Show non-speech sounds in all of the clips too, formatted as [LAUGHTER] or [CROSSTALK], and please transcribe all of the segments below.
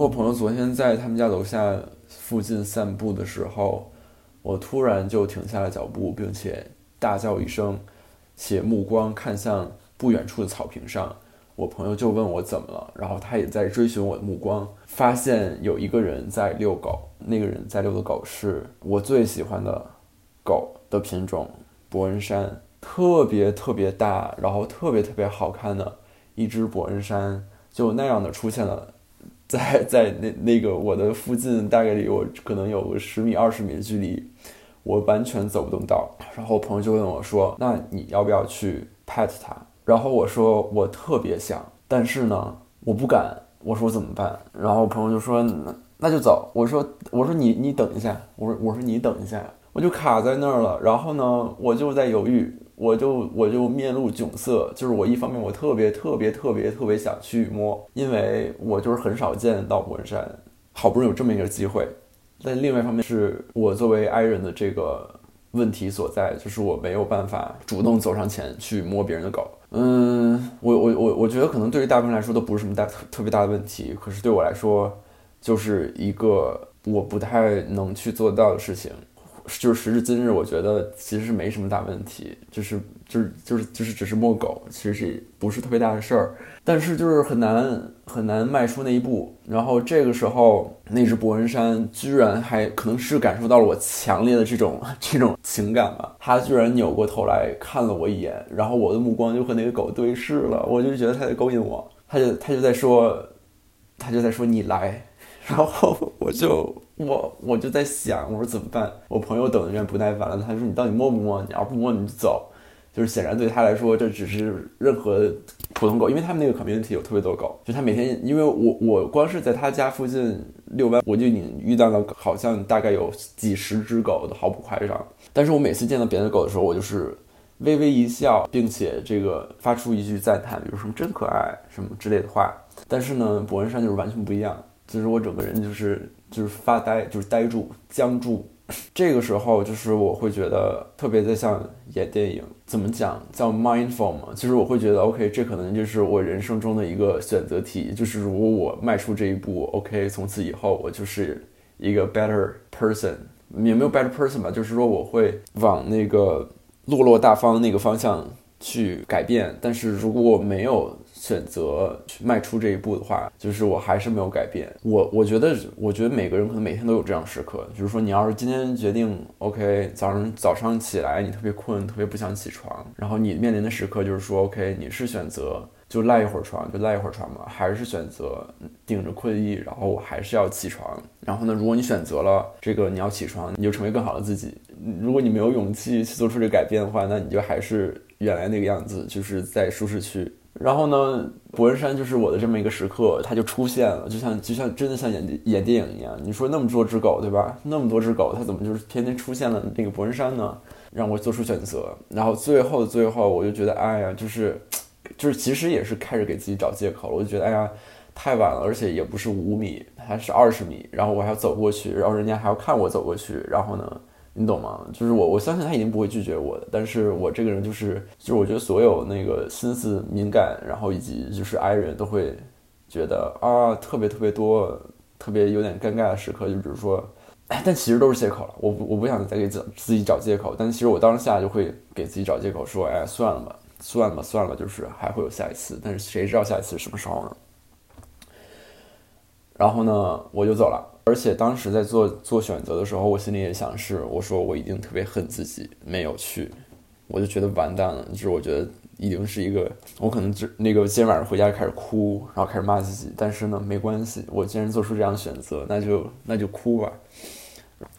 我朋友昨天在他们家楼下附近散步的时候，我突然就停下了脚步，并且大叫一声，且目光看向不远处的草坪上。我朋友就问我怎么了，然后他也在追寻我的目光，发现有一个人在遛狗，那个人在遛的狗是我最喜欢的狗的品种伯恩山，特别特别大，然后特别特别好看的一只伯恩山，就那样的出现了，在在那那个我的附近，大概离我可能有个十米二十米的距离，我完全走不动道。然后我朋友就问我说：“那你要不要去 pet 它？”然后我说我特别想，但是呢，我不敢。我说我怎么办？然后我朋友就说那那就走。我说我说你你等一下。我说我说你等一下。我就卡在那儿了。然后呢，我就在犹豫，我就我就面露窘色。就是我一方面我特别特别特别特别想去摸，因为我就是很少见到博山，好不容易有这么一个机会。但另外一方面是我作为 i 人的这个问题所在，就是我没有办法主动走上前去摸别人的狗。嗯，我我我我觉得可能对于大部分人来说都不是什么大特特别大的问题，可是对我来说，就是一个我不太能去做到的事情。就是时至今日，我觉得其实是没什么大问题，就是就是就是就是只是摸狗，其实是不是特别大的事儿。但是就是很难很难迈出那一步。然后这个时候，那只伯恩山居然还可能是感受到了我强烈的这种这种情感吧，他居然扭过头来看了我一眼，然后我的目光就和那个狗对视了，我就觉得他在勾引我，他就他就在说，他就在说你来，[LAUGHS] 然后我就。我我就在想，我说怎么办？我朋友等的有点不耐烦了，他说：“你到底摸不摸？你要不摸你就走。”就是显然对他来说，这只是任何普通狗，因为他们那个 community 有特别多狗，就他每天，因为我我光是在他家附近遛弯，我就已经遇到了好像大概有几十只狗都，毫不夸张。但是我每次见到别的狗的时候，我就是微微一笑，并且这个发出一句赞叹，比如什么真可爱什么之类的话。但是呢，博恩山就是完全不一样，就是我整个人就是。就是发呆，就是呆住、僵住。这个时候，就是我会觉得特别的像演电影。怎么讲？叫 mindful 嘛。其实我会觉得，OK，这可能就是我人生中的一个选择题。就是如果我迈出这一步，OK，从此以后我就是一个 better person。也没有 better person 吧，就是说我会往那个落落大方那个方向去改变。但是如果我没有，选择去迈出这一步的话，就是我还是没有改变。我我觉得，我觉得每个人可能每天都有这样时刻，就是说，你要是今天决定，OK，早上早上起来你特别困，特别不想起床，然后你面临的时刻就是说，OK，你是选择就赖一会儿床，就赖一会儿床嘛，还是选择顶着困意，然后我还是要起床。然后呢，如果你选择了这个你要起床，你就成为更好的自己。如果你没有勇气去做出这改变的话，那你就还是原来那个样子，就是在舒适区。然后呢，伯恩山就是我的这么一个时刻，它就出现了，就像就像真的像演演电影一样。你说那么多只狗，对吧？那么多只狗，它怎么就是天天出现了那个伯恩山呢？让我做出选择。然后最后最后，我就觉得，哎呀，就是就是其实也是开始给自己找借口了。我就觉得，哎呀，太晚了，而且也不是五米，还是二十米，然后我还要走过去，然后人家还要看我走过去，然后呢？你懂吗？就是我，我相信他一定不会拒绝我的。但是我这个人就是，就是我觉得所有那个心思敏感，然后以及就是 I 人都会觉得啊，特别特别多，特别有点尴尬的时刻。就比如说，但其实都是借口了。我我不想再给自自己找借口。但其实我当下就会给自己找借口，说，哎，算了吧，算了吧，算了吧，就是还会有下一次。但是谁知道下一次是什么时候呢？然后呢，我就走了。而且当时在做做选择的时候，我心里也想是，我说我一定特别恨自己没有去，我就觉得完蛋了，就是我觉得一定是一个，我可能就那个今天晚上回家开始哭，然后开始骂自己。但是呢，没关系，我既然做出这样选择，那就那就哭吧，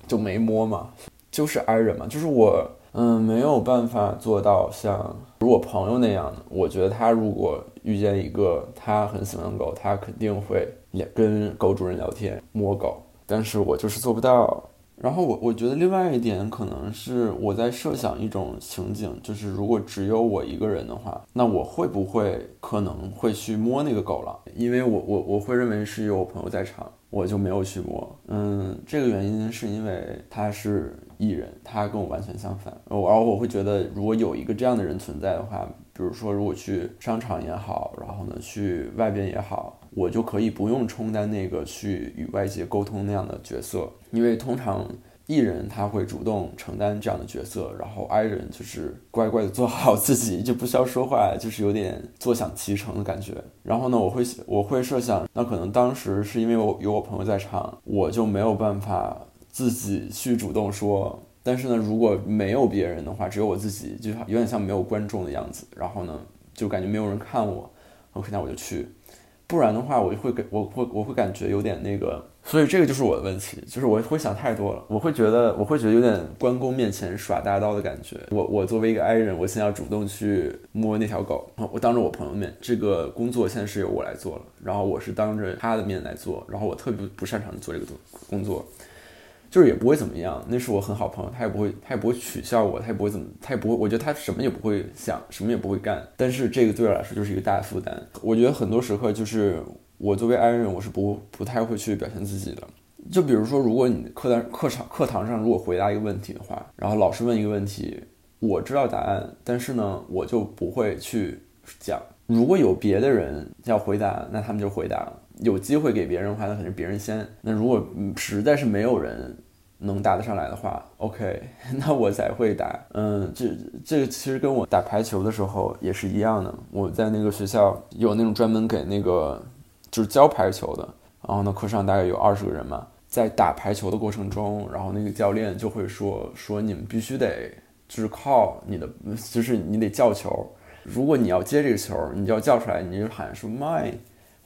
就没摸嘛，就是 I 人嘛，就是我，嗯，没有办法做到像如我朋友那样的。我觉得他如果遇见一个他很喜欢的狗，他肯定会。也跟狗主人聊天摸狗，但是我就是做不到。然后我我觉得另外一点可能是我在设想一种情景，就是如果只有我一个人的话，那我会不会可能会去摸那个狗了？因为我我我会认为是有我朋友在场，我就没有去摸。嗯，这个原因是因为他是艺人，他跟我完全相反。然后我会觉得，如果有一个这样的人存在的话，比如说如果去商场也好，然后呢去外边也好，我就可以不用充当那个去与外界沟通那样的角色，因为通常。艺人他会主动承担这样的角色，然后 I 人就是乖乖的做好自己，就不需要说话，就是有点坐享其成的感觉。然后呢，我会我会设想，那可能当时是因为我有我朋友在场，我就没有办法自己去主动说。但是呢，如果没有别人的话，只有我自己，就有点像没有观众的样子。然后呢，就感觉没有人看我，OK，那我就去。不然的话，我就会给我会我会感觉有点那个，所以这个就是我的问题，就是我会想太多了，我会觉得我会觉得有点关公面前耍大刀的感觉。我我作为一个 I 人，我现在要主动去摸那条狗，我当着我朋友面，这个工作现在是由我来做了，然后我是当着他的面来做，然后我特别不擅长做这个工作。就是也不会怎么样，那是我很好朋友，他也不会，他也不会取笑我，他也不会怎么，他也不会，我觉得他什么也不会想，什么也不会干。但是这个对我来说就是一个大负担。我觉得很多时刻就是我作为 I 人，我是不不太会去表现自己的。就比如说，如果你课堂课场课堂上如果回答一个问题的话，然后老师问一个问题，我知道答案，但是呢，我就不会去讲。如果有别的人要回答，那他们就回答了。有机会给别人的话，那肯定别人先。那如果实在是没有人能答得上来的话，OK，[LAUGHS] 那我才会答。嗯，这这个其实跟我打排球的时候也是一样的。我在那个学校有那种专门给那个就是教排球的，然后呢课上大概有二十个人嘛，在打排球的过程中，然后那个教练就会说说你们必须得就是靠你的，就是你得叫球。如果你要接这个球，你就要叫出来，你就喊说 mine。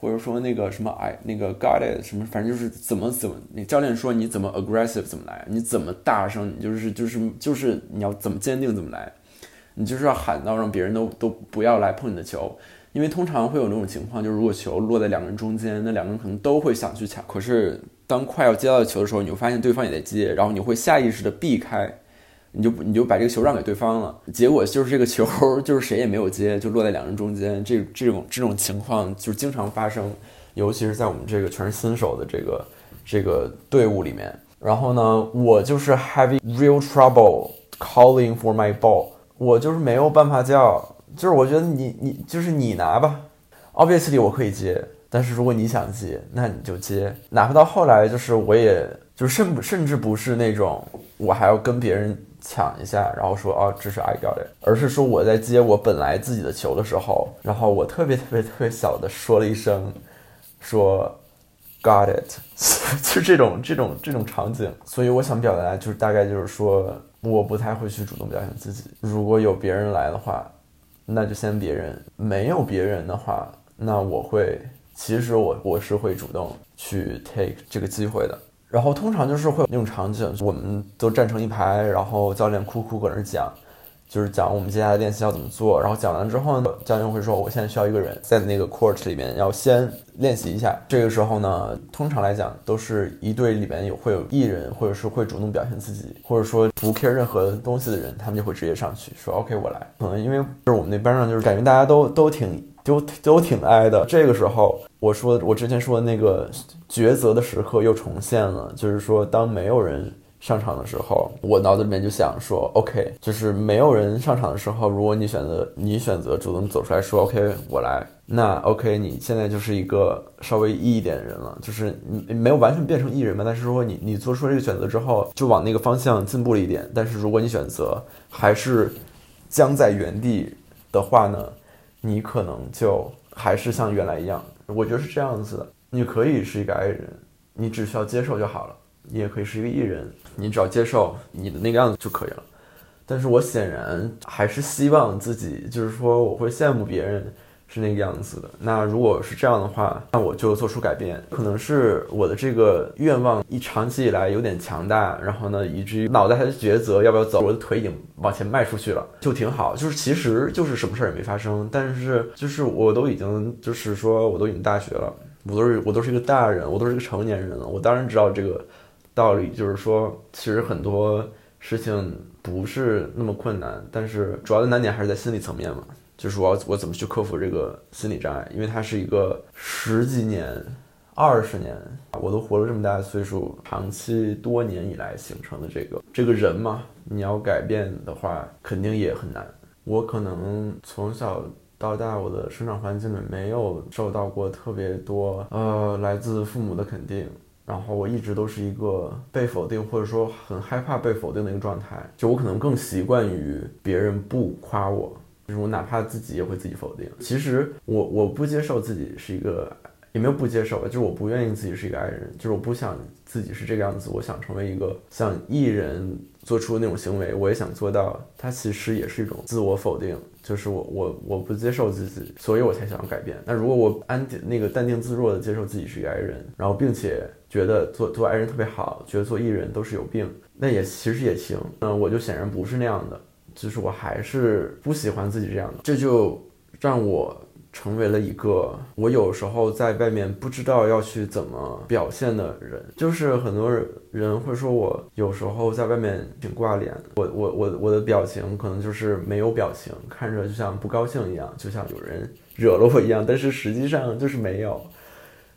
或者说那个什么哎，那个 got it 什么，反正就是怎么怎么，那教练说你怎么 aggressive 怎么来，你怎么大声，你就是就是就是你要怎么坚定怎么来，你就是要喊到让别人都都不要来碰你的球，因为通常会有那种情况，就是如果球落在两个人中间，那两个人可能都会想去抢，可是当快要接到球的时候，你会发现对方也在接，然后你会下意识的避开。你就你就把这个球让给对方了，结果就是这个球 [LAUGHS] 就是谁也没有接，就落在两人中间。这这种这种情况就经常发生，尤其是在我们这个全是新手的这个这个队伍里面。然后呢，我就是 having real trouble calling for my ball，我就是没有办法叫，就是我觉得你你就是你拿吧，obviously 我可以接，但是如果你想接，那你就接，哪怕到后来就是我也就甚甚至不是那种我还要跟别人。抢一下，然后说哦，这是 I got it，而是说我在接我本来自己的球的时候，然后我特别特别特别小的说了一声，说 got it，[LAUGHS] 就这种这种这种场景。所以我想表达就是大概就是说，我不太会去主动表现自己。如果有别人来的话，那就先别人；没有别人的话，那我会，其实我我是会主动去 take 这个机会的。然后通常就是会有那种场景，我们都站成一排，然后教练哭哭搁那讲，就是讲我们接下来练习要怎么做。然后讲完之后呢，教练会说，我现在需要一个人在那个 court 里面要先练习一下。这个时候呢，通常来讲都是一队里面有会有艺人，或者是会主动表现自己，或者说不 care 任何东西的人，他们就会直接上去说 OK 我来。可能因为就是我们那班上就是感觉大家都都挺。都都挺挨的。这个时候，我说我之前说的那个抉择的时刻又重现了。就是说，当没有人上场的时候，我脑子里面就想说，OK，就是没有人上场的时候，如果你选择你选择主动走出来说，OK，我来，那 OK，你现在就是一个稍微 E 一点的人了，就是你没有完全变成 E 人嘛。但是说你你做出这个选择之后，就往那个方向进步了一点。但是如果你选择还是僵在原地的话呢？你可能就还是像原来一样，我觉得是这样子的。你可以是一个 I 人，你只需要接受就好了；你也可以是一个 E 人，你只要接受你的那个样子就可以了。但是我显然还是希望自己，就是说，我会羡慕别人。是那个样子的。那如果是这样的话，那我就做出改变。可能是我的这个愿望一长期以来有点强大，然后呢，以至于脑袋还在抉择要不要走，我的腿已经往前迈出去了，就挺好。就是其实就是什么事儿也没发生，但是就是我都已经就是说我都已经大学了，我都是我都是一个大人，我都是一个成年人了。我当然知道这个道理，就是说其实很多事情不是那么困难，但是主要的难点还是在心理层面嘛。就是我要我怎么去克服这个心理障碍？因为它是一个十几年二十年，我都活了这么大的岁数，长期多年以来形成的这个这个人嘛，你要改变的话，肯定也很难。我可能从小到大，我的生长环境里没有受到过特别多呃来自父母的肯定，然后我一直都是一个被否定或者说很害怕被否定的一个状态，就我可能更习惯于别人不夸我，就是我哪怕自己也会自己否定。其实我我不接受自己是一个。也没有不接受吧，就是我不愿意自己是一个爱人，就是我不想自己是这个样子，我想成为一个像艺人做出的那种行为，我也想做到。它其实也是一种自我否定，就是我我我不接受自己，所以我才想要改变。那如果我安定那个淡定自若的接受自己是一个爱人，然后并且觉得做做爱人特别好，觉得做艺人都是有病，那也其实也行。嗯，我就显然不是那样的，就是我还是不喜欢自己这样的，这就让我。成为了一个我有时候在外面不知道要去怎么表现的人，就是很多人会说我有时候在外面挺挂脸，我我我我的表情可能就是没有表情，看着就像不高兴一样，就像有人惹了我一样，但是实际上就是没有。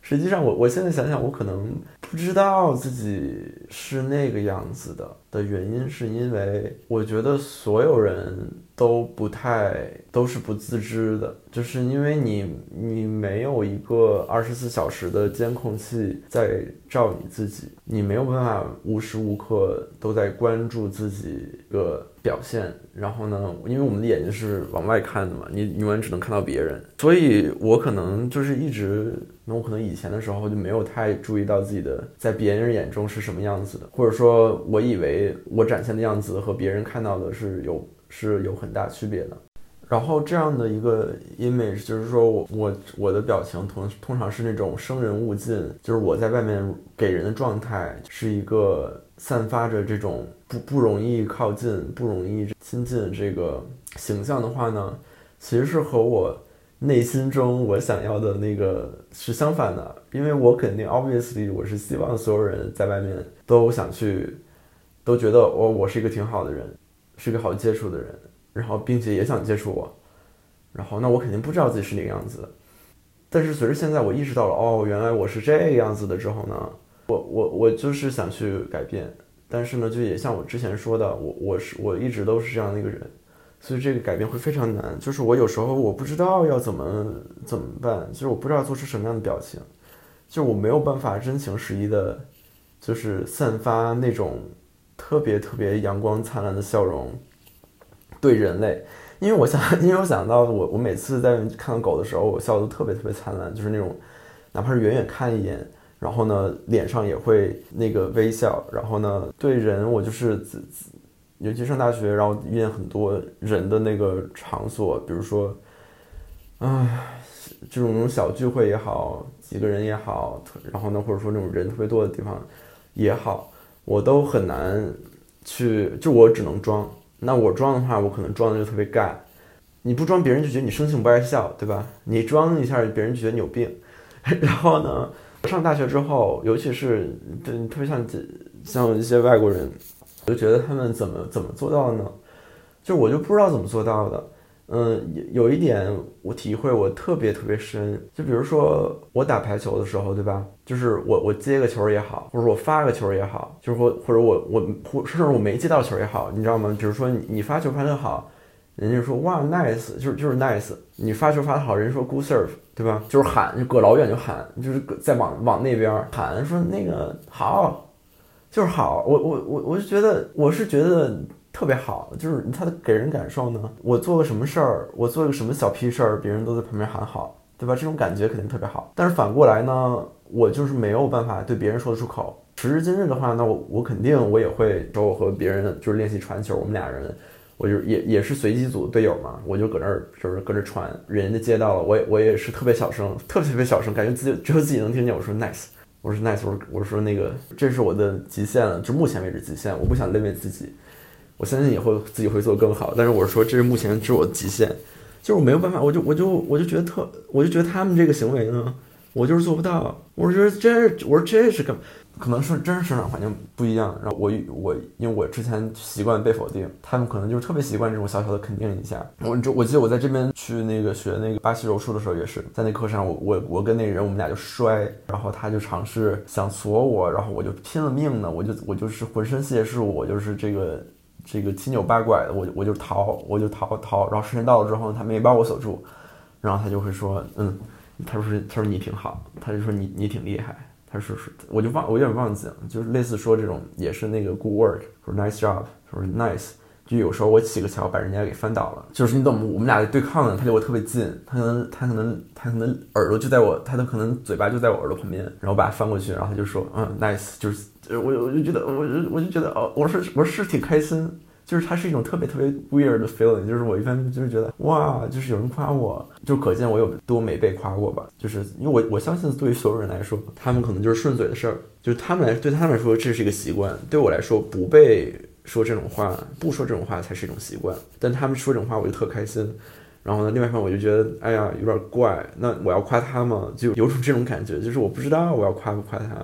实际上，我我现在想想，我可能不知道自己是那个样子的的原因，是因为我觉得所有人都不太都是不自知的，就是因为你你没有一个二十四小时的监控器在照你自己，你没有办法无时无刻都在关注自己个表现。然后呢，因为我们的眼睛是往外看的嘛，你永远只能看到别人，所以我可能就是一直。那我可能以前的时候就没有太注意到自己的在别人眼中是什么样子的，或者说我以为我展现的样子和别人看到的是有是有很大区别的。然后这样的一个 image 就是说我我我的表情通通常是那种生人勿近，就是我在外面给人的状态是一个散发着这种不不容易靠近、不容易亲近这个形象的话呢，其实是和我。内心中我想要的那个是相反的，因为我肯定 obviously 我是希望所有人在外面都想去，都觉得我我是一个挺好的人，是个好接触的人，然后并且也想接触我，然后那我肯定不知道自己是哪个样子的，但是随着现在我意识到了哦原来我是这个样子的之后呢，我我我就是想去改变，但是呢就也像我之前说的，我我是我一直都是这样的一个人。所以这个改变会非常难，就是我有时候我不知道要怎么怎么办，就是我不知道做出什么样的表情，就是我没有办法真情实意的，就是散发那种特别特别阳光灿烂的笑容，对人类，因为我想，[LAUGHS] 因为我想到我我每次在看到狗的时候，我笑的都特别特别灿烂，就是那种哪怕是远远看一眼，然后呢脸上也会那个微笑，然后呢对人我就是。尤其上大学，然后遇见很多人的那个场所，比如说，唉，这种小聚会也好，几个人也好，然后呢，或者说那种人特别多的地方也好，我都很难去，就我只能装。那我装的话，我可能装的就特别尬。你不装，别人就觉得你生性不爱笑，对吧？你装一下，别人就觉得你有病。[LAUGHS] 然后呢，上大学之后，尤其是对特别像像一些外国人。我就觉得他们怎么怎么做到的呢？就我就不知道怎么做到的。嗯，有有一点我体会我特别特别深，就比如说我打排球的时候，对吧？就是我我接个球也好，或者我发个球也好，就是或或者我我或甚至我没接到球也好，你知道吗？比如说你你发球发得好，人家说哇 nice，就是就是 nice。你发球发得好，人家说 good serve，对吧？就是喊，就搁老远就喊，就是在往往那边喊，说那个好。就是好，我我我我就觉得我是觉得特别好，就是他的给人感受呢，我做个什么事儿，我做一个什么小屁事儿，别人都在旁边喊好，对吧？这种感觉肯定特别好。但是反过来呢，我就是没有办法对别人说得出口。时至今日的话，那我我肯定我也会找我和别人就是练习传球，我们俩人，我就也也是随机组队友嘛，我就搁那儿就是搁这传，人家接到了，我也我也是特别小声，特别特别小声，感觉自己只有自己能听见，我说 nice。我说 nice，我说我说那个这是我的极限了，就目前为止极限，我不想累累自己，我相信以后自己会做更好。但是我是说这是目前是我的极限，就是我没有办法，我就我就我就觉得特，我就觉得他们这个行为呢，我就是做不到。我觉得这我说这是干，可能是真是生长环境不一样。然后我我因为我之前习惯被否定，他们可能就特别习惯这种小小的肯定一下。我就我记得我在这边去那个学那个巴西柔术的时候，也是在那课上，我我我跟那人我们俩就摔，然后他就尝试想锁我，然后我就拼了命的，我就我就是浑身解数，我就是这个这个七扭八拐的，我我就逃，我就逃逃，然后时间到了之后，他没把我锁住，然后他就会说，嗯。他说：“他说你挺好，他就说你你挺厉害。他说是，我就忘，我有点忘记了，就是类似说这种，也是那个 good work，说 nice job，说 nice。就有时候我起个桥把人家给翻倒了，就是你懂吗我们俩对抗呢，他离我特别近，他可能他可能他可能耳朵就在我，他的可能嘴巴就在我耳朵旁边，然后把他翻过去，然后他就说嗯 nice，就是我我就觉得我就我就觉得哦，我是我是挺开心。”就是它是一种特别特别 weird 的 feeling，就是我一般就是觉得哇，就是有人夸我，就可见我有多没被夸过吧。就是因为我我相信对于所有人来说，他们可能就是顺嘴的事儿，就是他们来对他们来说这是一个习惯，对我来说不被说这种话，不说这种话才是一种习惯。但他们说这种话我就特开心，然后呢，另外一方面我就觉得哎呀有点怪，那我要夸他吗？就有种这种感觉，就是我不知道我要夸不夸他。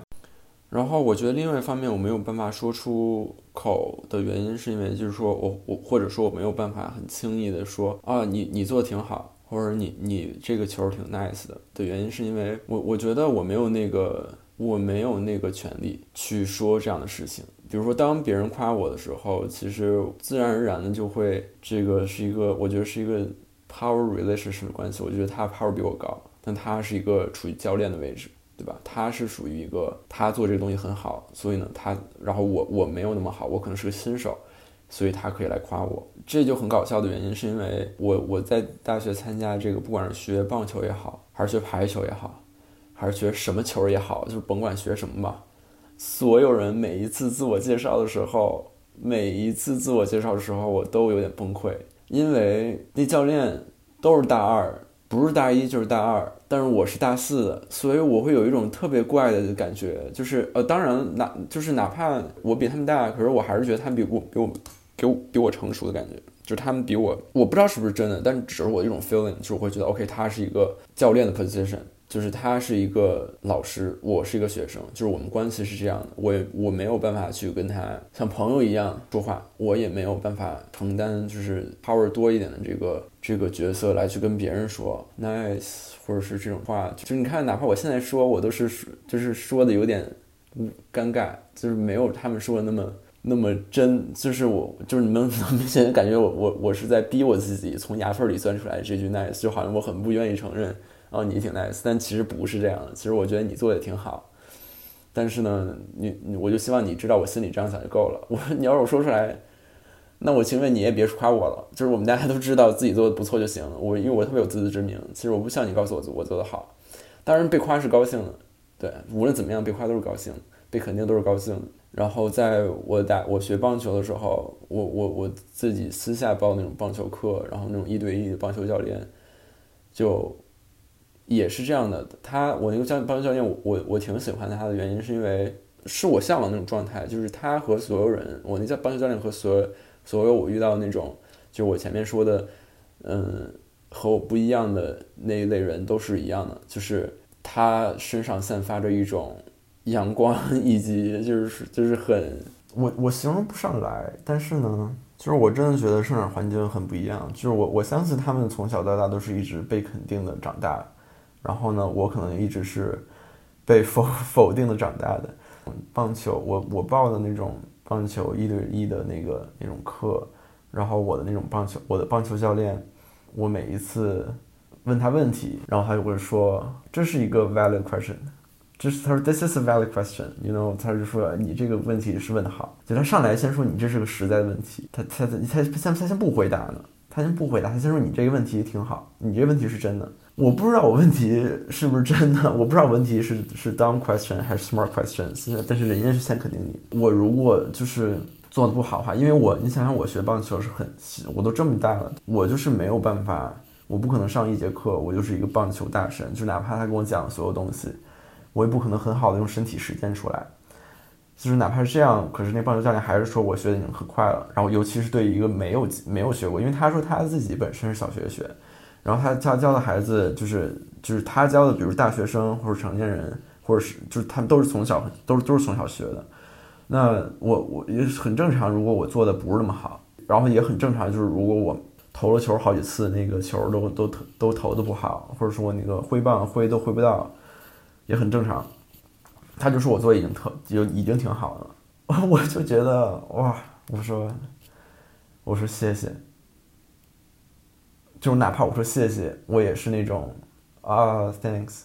然后我觉得另外一方面我没有办法说出口的原因，是因为就是说我我或者说我没有办法很轻易的说啊你你做的挺好，或者你你这个球挺 nice 的的原因，是因为我我觉得我没有那个我没有那个权利去说这样的事情。比如说当别人夸我的时候，其实自然而然的就会这个是一个我觉得是一个 power relationship 的关系。我觉得他 power 比我高，但他是一个处于教练的位置。对吧？他是属于一个，他做这个东西很好，所以呢，他，然后我我没有那么好，我可能是个新手，所以他可以来夸我。这就很搞笑的原因，是因为我我在大学参加这个，不管是学棒球也好，还是学排球也好，还是学什么球也好，就是甭管学什么吧，所有人每一次自我介绍的时候，每一次自我介绍的时候，我都有点崩溃，因为那教练都是大二。不是大一就是大二，但是我是大四的，所以我会有一种特别怪的感觉，就是呃，当然哪就是哪怕我比他们大，可是我还是觉得他们比我比我给我比我成熟的感觉，就是他们比我，我不知道是不是真的，但只是我一种 feeling，就是我会觉得 OK，他是一个教练的 position。就是他是一个老师，我是一个学生，就是我们关系是这样的。我也我没有办法去跟他像朋友一样说话，我也没有办法承担就是 power 多一点的这个这个角色来去跟别人说 nice 或者是这种话。就你看，哪怕我现在说，我都是就是说的有点尴尬，就是没有他们说的那么那么真。就是我就是你们能明显感觉我我我是在逼我自己从牙缝里钻出来这句 nice，就好像我很不愿意承认。哦，你挺 nice，但其实不是这样的。其实我觉得你做的也挺好，但是呢，你我就希望你知道我心里这样想就够了。[LAUGHS] 我你要是我说出来，那我情愿你也别夸我了。就是我们大家都知道自己做的不错就行了。我因为我特别有自知之明，其实我不需要你告诉我我做的好。当然被夸是高兴的，对，无论怎么样被夸都是高兴，被肯定都是高兴。然后在我打我学棒球的时候，我我我自己私下报那种棒球课，然后那种一对一的棒球教练就。也是这样的，他我那个教棒球教练，我我我挺喜欢他的原因是因为是我向往那种状态，就是他和所有人，我那叫棒球教练和所有所有我遇到那种，就我前面说的，嗯，和我不一样的那一类人都是一样的，就是他身上散发着一种阳光，以及就是就是很我我形容不上来，但是呢，就是我真的觉得生长环境很不一样，就是我我相信他们从小到大都是一直被肯定的长大。然后呢，我可能一直是被否 [LAUGHS] 否定的长大的。棒球，我我报的那种棒球一对一的那个那种课，然后我的那种棒球，我的棒球教练，我每一次问他问题，然后他就会说这是一个 valid question，这是他说 this is a valid question，you know，他就说你这个问题是问的好，就他上来先说你这是个实在的问题，他他他他先他先不回答呢，他先不回答，他先说你这个问题挺好，你这个问题是真的。我不知道我问题是不是真的，我不知道问题是 [LAUGHS] 是 dumb question 还是 smart questions，但是人家是先肯定你。我如果就是做的不好的话，因为我你想想我学棒球是很，我都这么大了，我就是没有办法，我不可能上一节课，我就是一个棒球大神，就哪怕他跟我讲所有东西，我也不可能很好的用身体实践出来。就是哪怕是这样，可是那棒球教练还是说我学的已经很快了，然后尤其是对一个没有没有学过，因为他说他自己本身是小学学。然后他他教的孩子就是就是他教的，比如大学生或者成年人或者是就是他们都是从小都是都是从小学的。那我我也很正常，如果我做的不是那么好，然后也很正常，就是如果我投了球好几次，那个球都都投都投的不好，或者说那个挥棒挥都挥不到，也很正常。他就说我做已经特就已经挺好了，[LAUGHS] 我就觉得哇，我说我说谢谢，就是哪怕我说谢谢，我也是那种啊，thanks，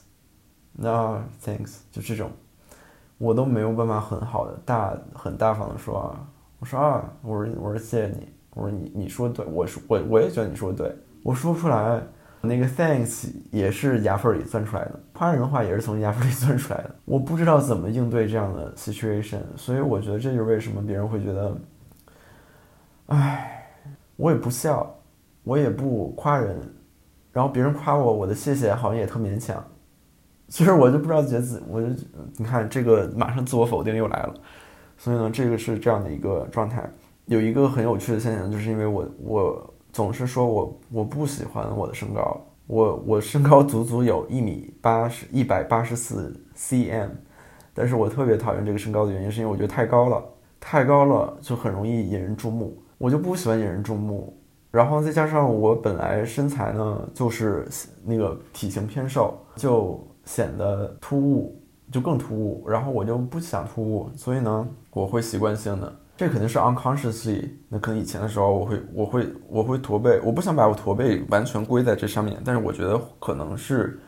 那 thanks，就这种。我都没有办法很好的大很大方的说啊，我说啊，我说我说谢谢你，我说你你说对，我说我我也觉得你说的对，我说不出来，那个 thanks 也是牙缝里钻出来的，夸人的话也是从牙缝里钻出来的，我不知道怎么应对这样的 situation，所以我觉得这就是为什么别人会觉得，唉，我也不笑，我也不夸人，然后别人夸我，我的谢谢好像也特勉强。其实我就不知道觉得自我就你看这个马上自我否定又来了，所以呢，这个是这样的一个状态。有一个很有趣的现象，就是因为我我总是说我我不喜欢我的身高，我我身高足足有一米八十一百八十四 cm，但是我特别讨厌这个身高的原因，是因为我觉得太高了，太高了就很容易引人注目，我就不喜欢引人注目。然后再加上我本来身材呢就是那个体型偏瘦，就。显得突兀，就更突兀，然后我就不想突兀，所以呢，我会习惯性的，这肯定是 unconsciously，那可能以前的时候，我会，我会，我会驼背，我不想把我驼背完全归在这上面，但是我觉得可能是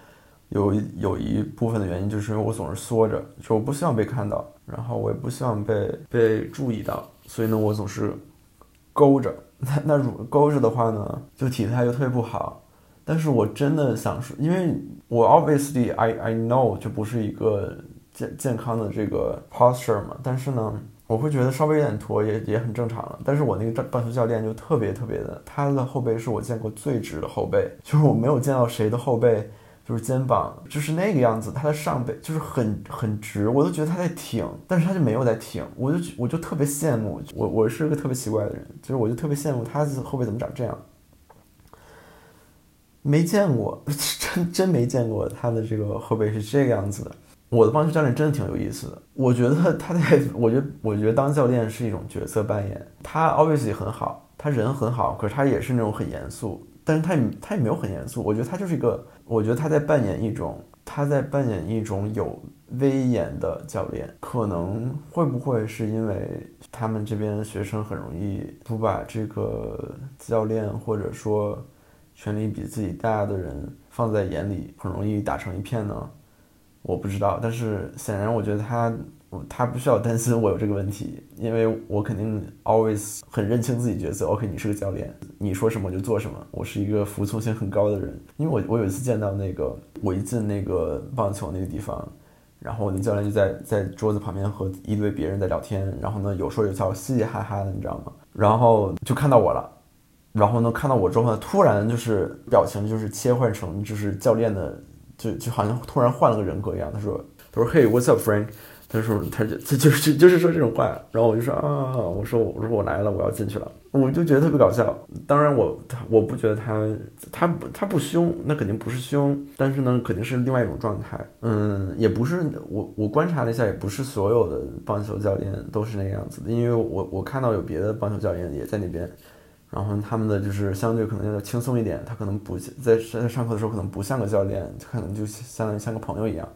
有有一部分的原因，就是因为我总是缩着，就我不希望被看到，然后我也不希望被被注意到，所以呢，我总是勾着，那那如勾着的话呢，就体态就特别不好。但是我真的想说，因为我 obviously I I know 就不是一个健健康的这个 posture 嘛，但是呢，我会觉得稍微有点驼也也很正常了。但是我那个棒球教练就特别特别的，他的后背是我见过最直的后背，就是我没有见到谁的后背就是肩膀就是那个样子，他的上背就是很很直，我都觉得他在挺，但是他就没有在挺，我就我就特别羡慕，我我是个特别奇怪的人，就是我就特别羡慕他后背怎么长这样。没见过，[LAUGHS] 真真没见过他的这个后背是这个样子的。我的棒球教练真的挺有意思的，我觉得他在，我觉得我觉得当教练是一种角色扮演。他 obviously 很好，他人很好，可是他也是那种很严肃，但是他也他也没有很严肃。我觉得他就是一个，我觉得他在扮演一种，他在扮演一种有威严的教练。可能会不会是因为他们这边学生很容易不把这个教练或者说。权力比自己大的人放在眼里，很容易打成一片呢。我不知道，但是显然我觉得他，他不需要担心我有这个问题，因为我肯定 always 很认清自己角色。OK，你是个教练，你说什么我就做什么。我是一个服从性很高的人，因为我我有一次见到那个，我一进那个棒球那个地方，然后我那教练就在在桌子旁边和一堆别人在聊天，然后呢有说有笑，嘻嘻哈哈的，你知道吗？然后就看到我了。然后呢，看到我之后呢，突然就是表情就是切换成就是教练的，就就好像突然换了个人格一样。他说：“他说，Hey，what's up, Frank？” 他说：“他就他就是就是说这种话。”然后我就说：“啊，我说我说我来了，我要进去了。”我就觉得特别搞笑。当然我他我不觉得他他不他不凶，那肯定不是凶，但是呢，肯定是另外一种状态。嗯，也不是我我观察了一下，也不是所有的棒球教练都是那个样子的，因为我我看到有别的棒球教练也在那边。然后他们的就是相对可能要轻松一点，他可能不在在上课的时候可能不像个教练，可能就相当于像个朋友一样。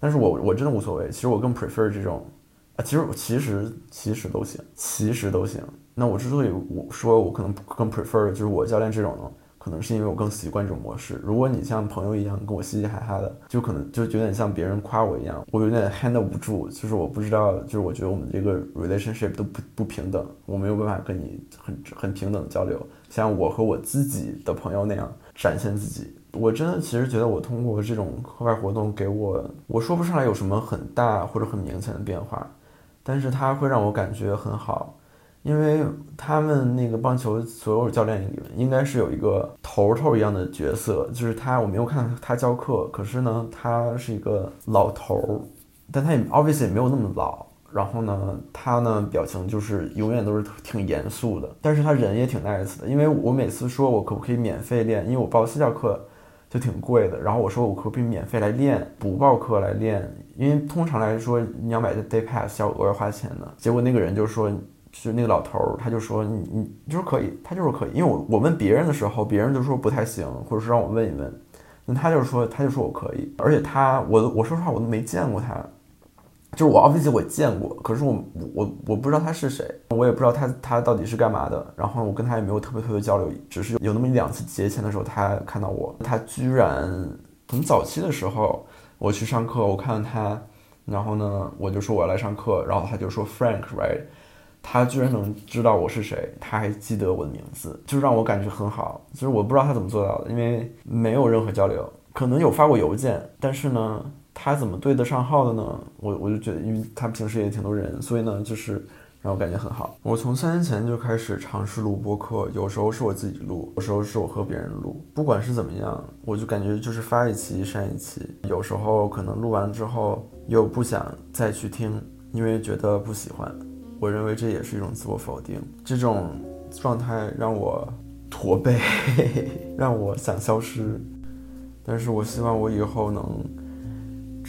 但是我我真的无所谓，其实我更 prefer 这种，啊，其实其实其实都行，其实都行。那我之所以我说我可能更 prefer 就是我教练这种呢。可能是因为我更习惯这种模式。如果你像朋友一样跟我嘻嘻哈哈的，就可能就有点像别人夸我一样，我有点 handle 不住。就是我不知道，就是我觉得我们这个 relationship 都不不平等，我没有办法跟你很很平等的交流，像我和我自己的朋友那样展现自己。我真的其实觉得我通过这种课外活动给我，我说不上来有什么很大或者很明显的变化，但是它会让我感觉很好。因为他们那个棒球所有教练里面，应该是有一个头头一样的角色，就是他。我没有看他教课，可是呢，他是一个老头儿，但他也 obviously 也没有那么老。然后呢，他呢表情就是永远都是挺严肃的，但是他人也挺 nice 的。因为我每次说我可不可以免费练，因为我报私教课，就挺贵的。然后我说我可不可以免费来练，不报课来练，因为通常来说你要买这 day pass 要额外花钱的。结果那个人就说，就那个老头儿，他就说你你就是可以，他就是可以。因为我我问别人的时候，别人就说不太行，或者是让我问一问，那他就说他就说我可以，而且他我我说实话我都没见过他。就是我 obviously 我见过，可是我我我不知道他是谁，我也不知道他他到底是干嘛的。然后我跟他也没有特别特别交流，只是有那么一两次节前的时候，他看到我，他居然很早期的时候我去上课，我看到他，然后呢我就说我要来上课，然后他就说 Frank right，他居然能知道我是谁，他还记得我的名字，就让我感觉很好。就是我不知道他怎么做到的，因为没有任何交流，可能有发过邮件，但是呢。他怎么对得上号的呢？我我就觉得，因为他平时也挺多人，所以呢，就是让我感觉很好。我从三年前就开始尝试录播客，有时候是我自己录，有时候是我和别人录。不管是怎么样，我就感觉就是发一期删一期。有时候可能录完之后又不想再去听，因为觉得不喜欢。我认为这也是一种自我否定。这种状态让我驼背，[LAUGHS] 让我想消失。但是我希望我以后能。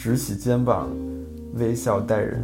直起肩膀，微笑待人。